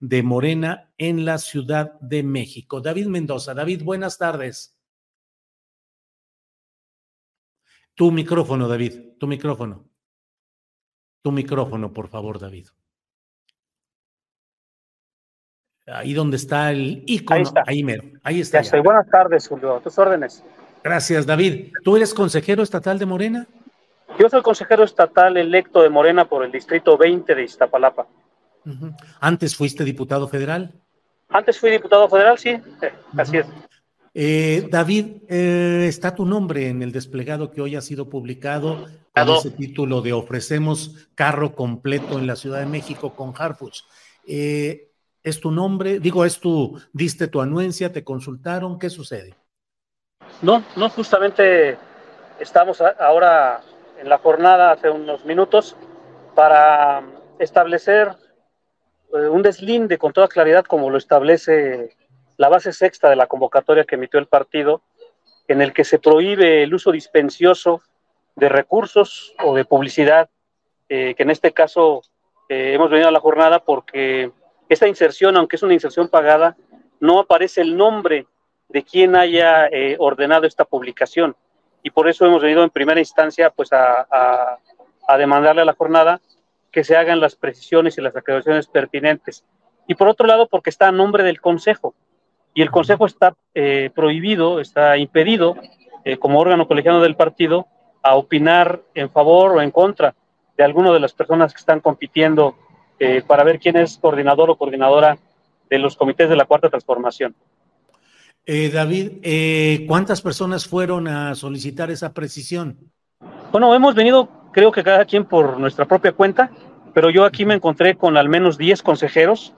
de Morena en la Ciudad de México. David Mendoza. David, buenas tardes. Tu micrófono, David, tu micrófono. Tu micrófono, por favor, David. Ahí donde está el icono, ahí, está. ahí mero, ahí está. Ya estoy. Buenas tardes, Julio, a tus órdenes. Gracias, David. ¿Tú eres consejero estatal de Morena? Yo soy consejero estatal electo de Morena por el distrito 20 de Iztapalapa. ¿Antes fuiste diputado federal? Antes fui diputado federal, sí, eh, así es. Eh, David, eh, está tu nombre en el desplegado que hoy ha sido publicado con ese título de Ofrecemos carro completo en la Ciudad de México con Harfuch. Eh, ¿Es tu nombre? Digo, ¿es tu, diste tu anuencia, te consultaron? ¿Qué sucede? No, no, justamente estamos ahora en la jornada hace unos minutos para establecer un deslinde con toda claridad como lo establece la base sexta de la convocatoria que emitió el partido, en el que se prohíbe el uso dispensioso de recursos o de publicidad, eh, que en este caso eh, hemos venido a la jornada porque esta inserción, aunque es una inserción pagada, no aparece el nombre de quien haya eh, ordenado esta publicación. Y por eso hemos venido en primera instancia pues, a, a demandarle a la jornada que se hagan las precisiones y las aclaraciones pertinentes. Y por otro lado, porque está a nombre del Consejo. Y el Consejo está eh, prohibido, está impedido, eh, como órgano colegiado del partido, a opinar en favor o en contra de alguna de las personas que están compitiendo eh, para ver quién es coordinador o coordinadora de los comités de la Cuarta Transformación. David, ¿cuántas personas fueron a solicitar esa precisión? Bueno, hemos venido, creo que cada quien por nuestra propia cuenta, pero yo aquí me encontré con al menos 10 consejeros,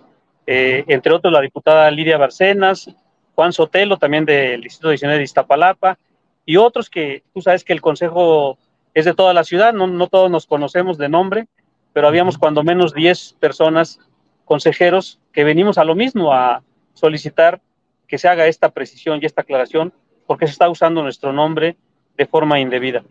eh, entre otros la diputada Lidia Barcenas, Juan Sotelo, también del Distrito Adicional de Iztapalapa, y otros que tú sabes que el consejo es de toda la ciudad, no, no todos nos conocemos de nombre, pero habíamos cuando menos 10 personas, consejeros, que venimos a lo mismo, a solicitar que se haga esta precisión y esta aclaración, porque se está usando nuestro nombre de forma indebida.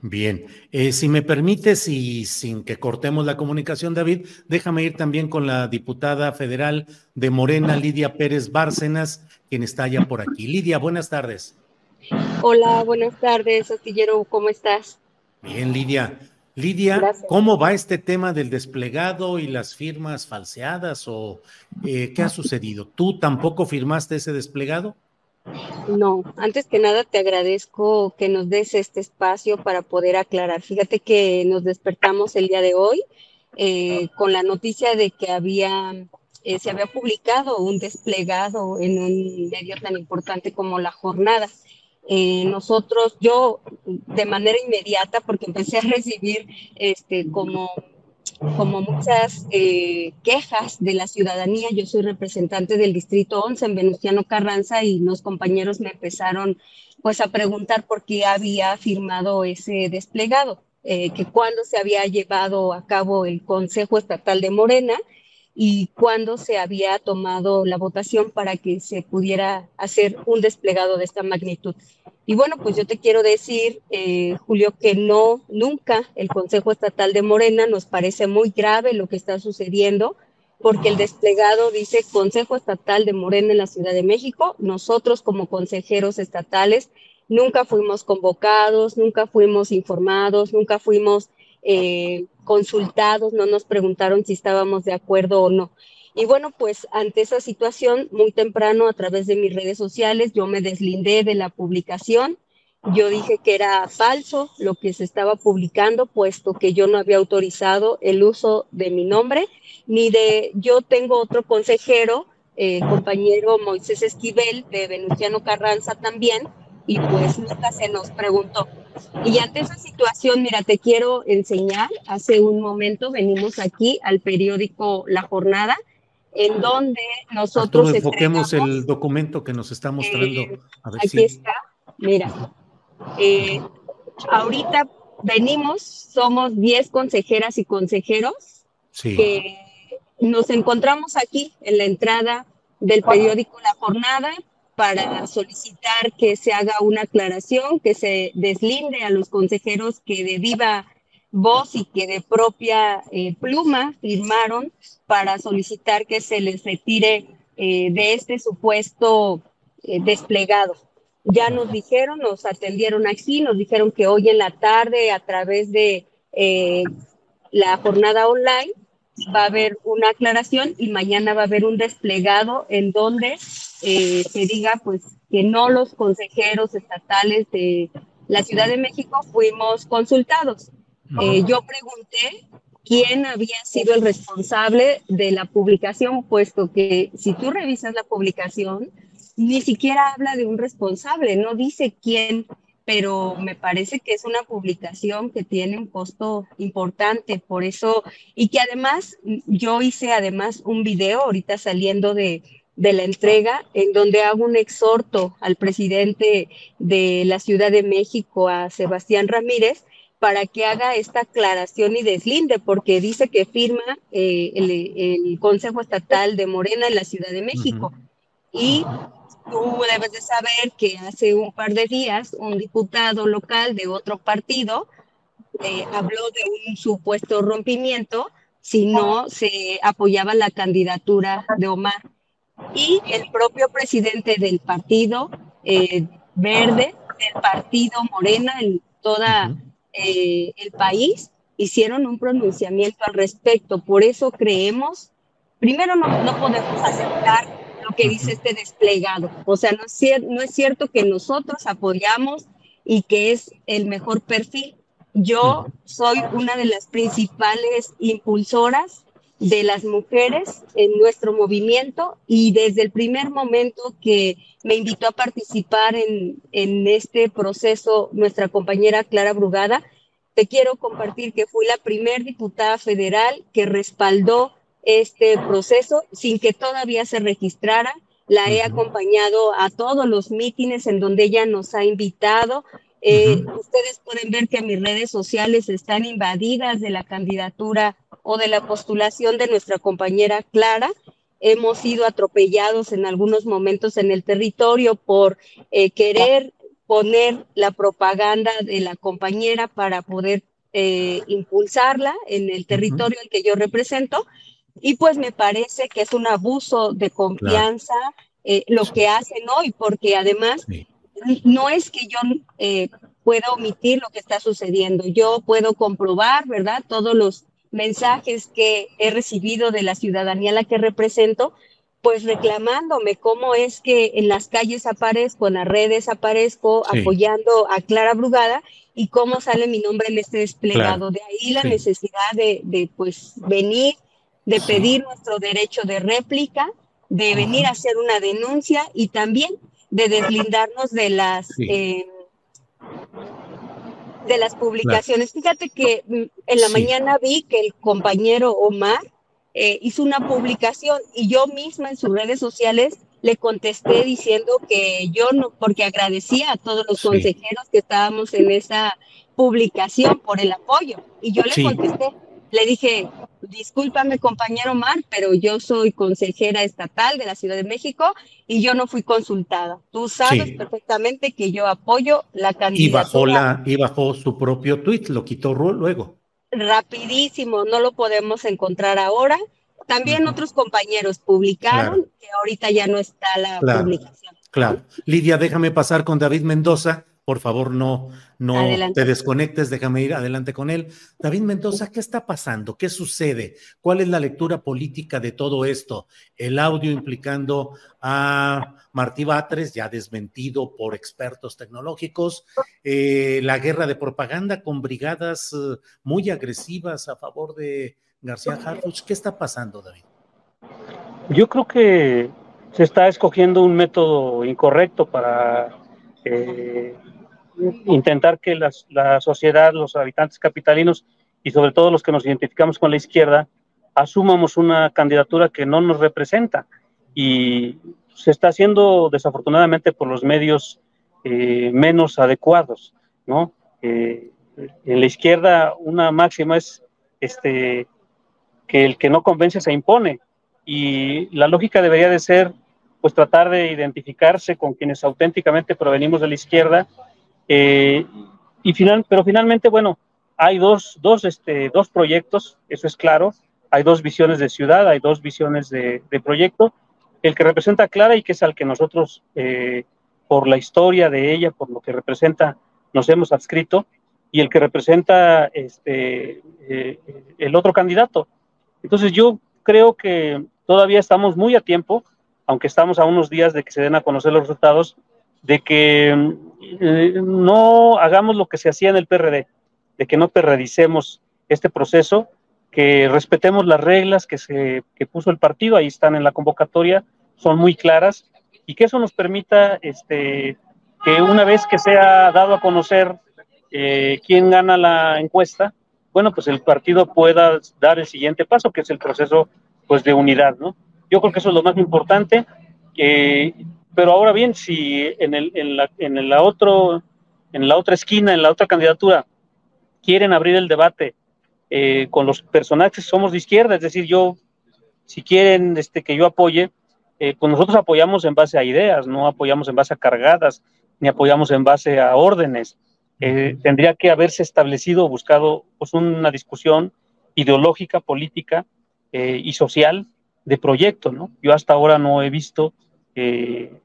Bien, eh, si me permites y sin que cortemos la comunicación, David, déjame ir también con la diputada federal de Morena, Lidia Pérez Bárcenas, quien está ya por aquí. Lidia, buenas tardes. Hola, buenas tardes, Astillero, ¿cómo estás? Bien, Lidia. Lidia, ¿cómo va este tema del desplegado y las firmas falseadas o eh, qué ha sucedido? ¿Tú tampoco firmaste ese desplegado? No, antes que nada te agradezco que nos des este espacio para poder aclarar. Fíjate que nos despertamos el día de hoy eh, con la noticia de que había, eh, se había publicado un desplegado en un medio tan importante como La Jornada. Eh, nosotros, yo de manera inmediata, porque empecé a recibir este, como, como muchas eh, quejas de la ciudadanía, yo soy representante del Distrito 11 en Venustiano Carranza y los compañeros me empezaron pues a preguntar por qué había firmado ese desplegado, eh, que cuándo se había llevado a cabo el Consejo Estatal de Morena y cuándo se había tomado la votación para que se pudiera hacer un desplegado de esta magnitud. Y bueno, pues yo te quiero decir, eh, Julio, que no, nunca el Consejo Estatal de Morena nos parece muy grave lo que está sucediendo, porque el desplegado dice Consejo Estatal de Morena en la Ciudad de México. Nosotros como consejeros estatales nunca fuimos convocados, nunca fuimos informados, nunca fuimos eh, consultados, no nos preguntaron si estábamos de acuerdo o no. Y bueno, pues ante esa situación, muy temprano a través de mis redes sociales, yo me deslindé de la publicación. Yo dije que era falso lo que se estaba publicando, puesto que yo no había autorizado el uso de mi nombre, ni de, yo tengo otro consejero, eh, compañero Moisés Esquivel, de Venustiano Carranza también, y pues nunca se nos preguntó. Y ante esa situación, mira, te quiero enseñar, hace un momento venimos aquí al periódico La Jornada, en donde nosotros... enfoquemos el documento que nos está mostrando. Eh, aquí está, mira. Eh, ahorita venimos, somos 10 consejeras y consejeros que nos encontramos aquí en la entrada del periódico La Jornada para solicitar que se haga una aclaración, que se deslinde a los consejeros que de viva voz y que de propia eh, pluma firmaron para solicitar que se les retire eh, de este supuesto eh, desplegado. Ya nos dijeron, nos atendieron aquí, nos dijeron que hoy en la tarde a través de la jornada online va a haber una aclaración y mañana va a haber un desplegado en donde se diga pues que no los consejeros estatales de la Ciudad de México fuimos consultados. Eh, yo pregunté quién había sido el responsable de la publicación, puesto que si tú revisas la publicación, ni siquiera habla de un responsable, no dice quién pero me parece que es una publicación que tiene un costo importante, por eso, y que además yo hice además un video ahorita saliendo de, de la entrega, en donde hago un exhorto al presidente de la Ciudad de México, a Sebastián Ramírez, para que haga esta aclaración y deslinde, porque dice que firma eh, el, Consejo Estatal de Morena en la Ciudad de México. Y tú debes de saber que hace un par de días un diputado local de otro partido eh, habló de un supuesto rompimiento si no se apoyaba la candidatura de Omar. Y el propio presidente del partido eh, verde, del partido Morena en toda eh, el país, hicieron un pronunciamiento al respecto. Por eso creemos, primero no, no podemos aceptar que dice este desplegado. O sea, no es, no es cierto que nosotros apoyamos y que es el mejor perfil. Yo soy una de las principales impulsoras de las mujeres en nuestro movimiento y desde el primer momento que me invitó a participar en, en este proceso nuestra compañera Clara Brugada, te quiero compartir que fui la primer diputada federal que respaldó este proceso sin que todavía se registrara. La he acompañado a todos los mítines en donde ella nos ha invitado. Eh, ustedes pueden ver que mis redes sociales están invadidas de la candidatura o de la postulación de nuestra compañera Clara. Hemos sido atropellados en algunos momentos en el territorio por eh, querer poner la propaganda de la compañera para poder eh, impulsarla en el territorio al que yo represento. Y pues me parece que es un abuso de confianza eh, lo que hacen hoy, porque además no es que yo eh, pueda omitir lo que está sucediendo, yo puedo comprobar, ¿verdad? Todos los mensajes que he recibido de la ciudadanía a la que represento, pues reclamándome cómo es que en las calles aparezco, en las redes aparezco apoyando a Clara Brugada y cómo sale mi nombre en este desplegado. De ahí la necesidad de, de, pues venir, de pedir nuestro derecho de réplica, de venir a hacer una denuncia y también de deslindarnos de las eh, de las publicaciones. Fíjate que mm, en la mañana vi que el compañero Omar eh, hizo una publicación y yo misma en sus redes sociales le contesté diciendo que yo no, porque agradecía a todos los consejeros que estábamos en esa publicación por el apoyo. Y yo le contesté, le dije, discúlpame compañero Mar, pero yo soy consejera estatal de la Ciudad de México y yo no fui consultada. Tú sabes perfectamente que yo apoyo la candidatura. Y bajó, la, y bajó su propio tuit, lo quitó luego. Rapidísimo, no lo podemos encontrar ahora. También otros compañeros publicaron que ahorita ya no está la publicación. Claro. Lidia, déjame pasar con David Mendoza por favor no, no te desconectes, déjame ir adelante con él. David Mendoza, ¿qué está pasando? ¿Qué sucede? ¿Cuál es la lectura política de todo esto? El audio implicando a Martí Batres, ya desmentido por expertos tecnológicos, eh, la guerra de propaganda con brigadas eh, muy agresivas a favor de García Harfuch. ¿Qué está pasando, David? Yo creo que se está escogiendo un método incorrecto para eh, intentar que la sociedad, los habitantes capitalinos y sobre todo los que nos identificamos con la izquierda, asumamos una candidatura que no nos representa. Y se está haciendo desafortunadamente por los medios eh, menos adecuados, ¿no? Eh, en la izquierda una máxima es este, que el que no convence se impone y la lógica debería de ser pues tratar de identificarse con quienes auténticamente provenimos de la izquierda eh, y final, pero finalmente, bueno, hay dos, dos, este, dos proyectos, eso es claro, hay dos visiones de ciudad, hay dos visiones de, proyecto, el que representa Clara y que es al que nosotros, eh, por la historia de ella, por lo que representa, nos hemos adscrito, y el que representa este, eh, el otro candidato. Entonces yo creo que todavía estamos muy a tiempo, aunque estamos a unos días de que se den a conocer los resultados, de que eh, no hagamos lo que se hacía en el PRD, de que no perredicemos este proceso, que respetemos las reglas que, se, que puso el partido, ahí están en la convocatoria, son muy claras, y que eso nos permita este, que una vez que sea dado a conocer eh, quién gana la encuesta, bueno, pues el partido pueda dar el siguiente paso, que es el proceso pues, de unidad, ¿no? Yo creo que eso es lo más importante. que pero ahora bien, si en, el, en, la, en, otro, en la otra esquina, en la otra candidatura, quieren abrir el debate eh, con los personajes, somos de izquierda, es decir, yo, si quieren este, que yo apoye, eh, pues nosotros apoyamos en base a ideas, no apoyamos en base a cargadas, ni apoyamos en base a órdenes. Eh, tendría que haberse establecido, buscado pues, una discusión ideológica, política y social de proyecto, ¿no? Yo hasta ahora no he visto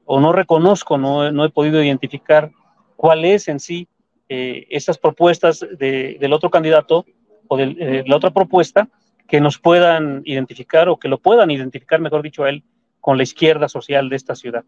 o no reconozco, no, no, he podido identificar cuál es en sí eh, esas propuestas del otro candidato o de eh, la otra propuesta que nos puedan identificar o que lo puedan identificar, mejor dicho, a él con la izquierda social de esta ciudad.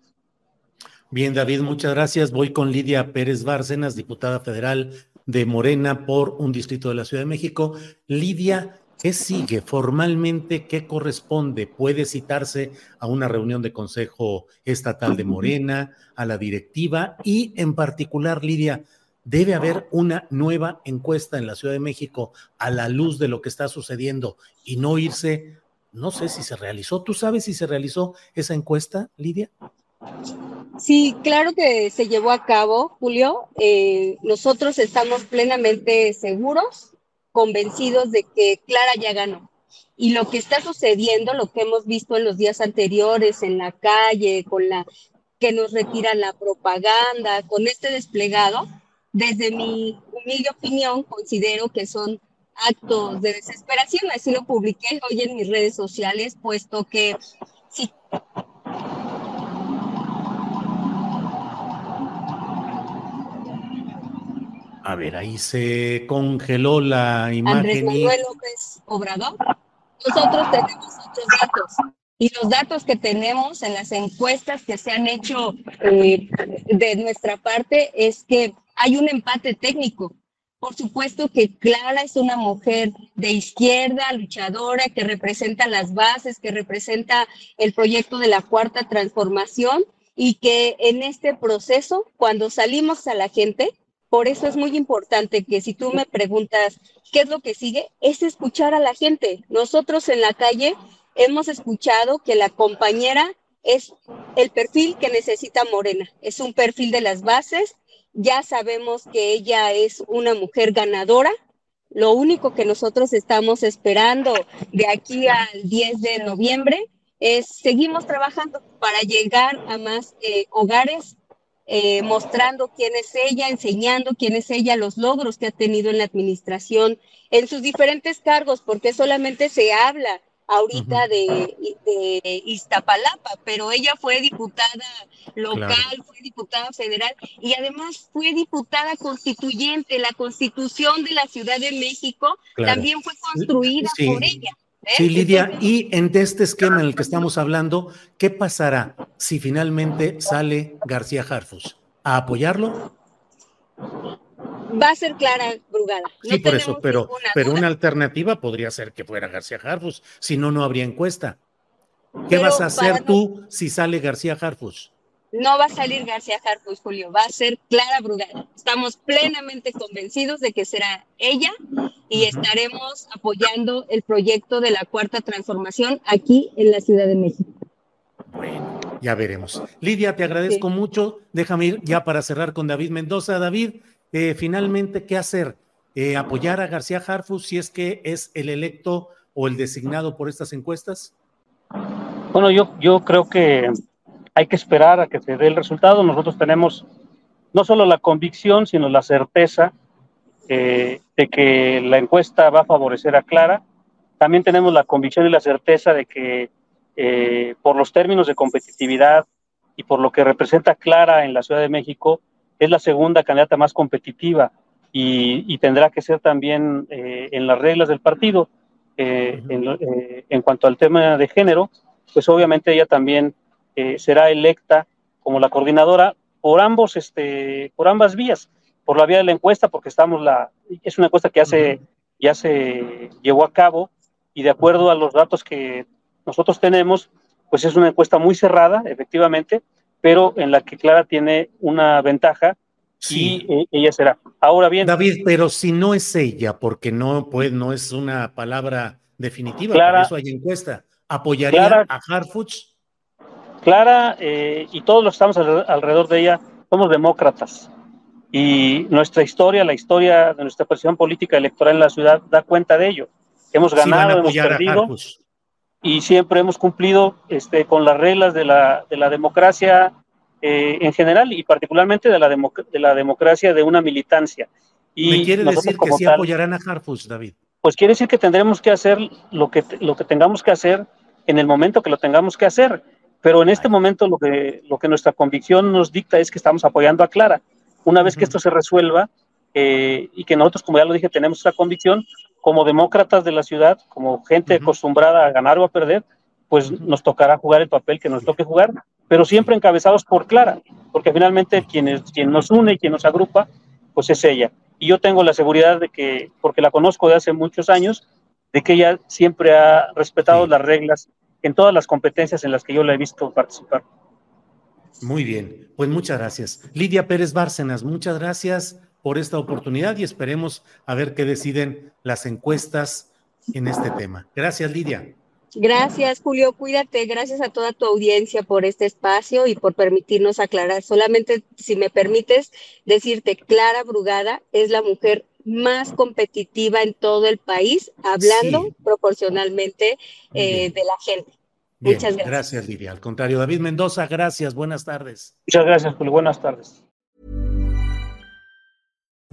Bien, David, muchas gracias. Voy con Lidia Pérez Bárcenas, diputada federal de Morena por un distrito de la Ciudad de México. Lidia, ¿Qué sigue formalmente? ¿Qué corresponde? ¿Puede citarse a una reunión de Consejo Estatal de Morena, a la directiva y en particular, Lidia, debe haber una nueva encuesta en la Ciudad de México a la luz de lo que está sucediendo y no irse, no sé si se realizó. ¿Tú sabes si se realizó esa encuesta, Lidia? Sí, claro que se llevó a cabo, Julio. Eh, nosotros estamos plenamente seguros convencidos de que Clara ya ganó. Y lo que está sucediendo, lo que hemos visto en los días anteriores en la calle, con la que nos retiran la propaganda, con este desplegado, desde mi humilde opinión, considero que son actos de desesperación. Así lo publiqué hoy en mis redes sociales, puesto que si A ver, ahí se congeló la imagen. Andrés Manuel López Obrador. Nosotros tenemos otros datos. Y los datos que tenemos en las encuestas que se han hecho eh, de nuestra parte es que hay un empate técnico. Por supuesto que Clara es una mujer de izquierda, luchadora, que representa las bases, que representa el proyecto de la cuarta transformación y que en este proceso, cuando salimos a la gente, por eso es muy importante que si tú me preguntas qué es lo que sigue, es escuchar a la gente. Nosotros en la calle hemos escuchado que la compañera es el perfil que necesita Morena, es un perfil de las bases, ya sabemos que ella es una mujer ganadora, lo único que nosotros estamos esperando de aquí al 10 de noviembre es seguimos trabajando para llegar a más eh, hogares, eh, mostrando quién es ella, enseñando quién es ella, los logros que ha tenido en la administración, en sus diferentes cargos, porque solamente se habla ahorita de, Iztapalapa, pero ella fue diputada local, fue diputada federal y además fue diputada constituyente. La constitución de la Ciudad de México también fue construida por ella. ¿Eh? Sí, Lidia, y en este esquema en el que estamos hablando, ¿qué pasará si finalmente sale García Jarfus? ¿A apoyarlo? va a ser Clara Brugada. sí, por eso, pero, pero una alternativa podría ser que fuera García Harfus, si no, no habría encuesta. ¿Qué vas a hacer tú si sale García Harfus? No va a salir García Harfus, Julio, va a ser Clara Brugada. Estamos plenamente convencidos de que será ella y estaremos apoyando el proyecto de la cuarta transformación aquí en la Ciudad de México. Bueno, ya veremos. Lidia, te agradezco mucho. Déjame ir ya para cerrar con David Mendoza. David, eh, finalmente, ¿qué hacer? Eh, ¿Apoyar a García Harfus si es que es el electo o el designado por estas encuestas? Bueno, yo, yo creo que hay que esperar a que se dé el resultado. Nosotros tenemos no solo la convicción, sino la certeza eh, de que la encuesta va a favorecer a Clara. También tenemos la convicción y la certeza de que por los términos de competitividad y por lo que representa Clara en la Ciudad de México, es la segunda candidata más competitiva y, tendrá que ser también eh, en las reglas del partido. Eh, eh, en, cuanto al tema de género, pues obviamente ella también será electa como la coordinadora por ambos, este, por ambas vías, por la vía de la encuesta, porque estamos la, es una encuesta que ya ya se llevó a cabo y de acuerdo a los datos que nosotros tenemos, pues es una encuesta muy cerrada, efectivamente, pero en la que Clara tiene una ventaja y eh, ella será. Ahora bien. David, pero si no es ella, porque no, pues, no es una palabra definitiva, Clara, por eso hay encuesta, ¿apoyaría a Harfuch? Clara eh, y todos los que estamos alrededor de ella somos demócratas. Y nuestra historia, la historia de nuestra posición política electoral en la ciudad, da cuenta de ello. Hemos ganado, hemos perdido y siempre hemos cumplido este, con las reglas de la, de la democracia eh, en general y particularmente de la, de la democracia de una militancia. Y ¿Me quiere decir que sí apoyarán a Harfus, David? Pues quiere decir que tendremos que hacer lo que, lo que tengamos que hacer en el momento que lo tengamos que hacer. Pero en este momento lo que, lo que nuestra convicción nos dicta es que estamos apoyando a Clara. Una vez que esto se resuelva eh, y que nosotros, como ya lo dije, tenemos esa convicción, como demócratas de la ciudad, como gente acostumbrada a ganar o a perder, pues nos tocará jugar el papel que nos toque jugar, pero siempre encabezados por Clara, porque finalmente quien, quien nos une y quien nos agrupa, pues es ella. Y yo tengo la seguridad de que, porque la conozco de hace muchos años, de que ella siempre ha respetado las reglas en todas las competencias en las que yo la he visto participar. Muy bien, pues muchas gracias. Lidia Pérez Bárcenas, muchas gracias por esta oportunidad y esperemos a ver qué deciden las encuestas en este tema. Gracias, Lidia. Gracias, Julio. Cuídate. Gracias a toda tu audiencia por este espacio y por permitirnos aclarar. Solamente, si me permites, decirte, Clara Brugada es la mujer más competitiva en todo el país, hablando proporcionalmente eh, de la gente. Muchas gracias. Gracias, Lidia. Al contrario, David Mendoza, gracias. Buenas tardes. Muchas gracias, Julio. Buenas tardes.